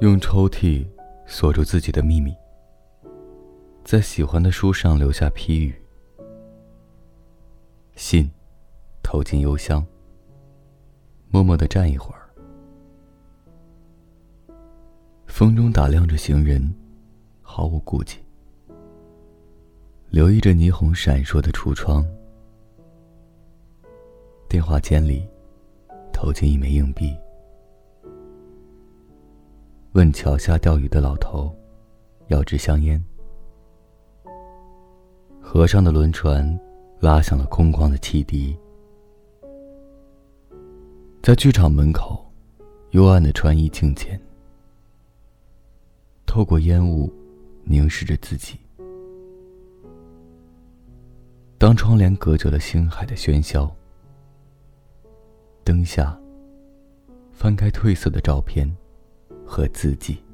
用抽屉锁住自己的秘密，在喜欢的书上留下批语，信投进邮箱，默默的站一会儿，风中打量着行人，毫无顾忌，留意着霓虹闪烁的橱窗，电话间里投进一枚硬币。问桥下钓鱼的老头，要支香烟。河上的轮船，拉响了空旷的汽笛。在剧场门口，幽暗的穿衣镜前，透过烟雾，凝视着自己。当窗帘隔绝了星海的喧嚣，灯下，翻开褪色的照片。和自己。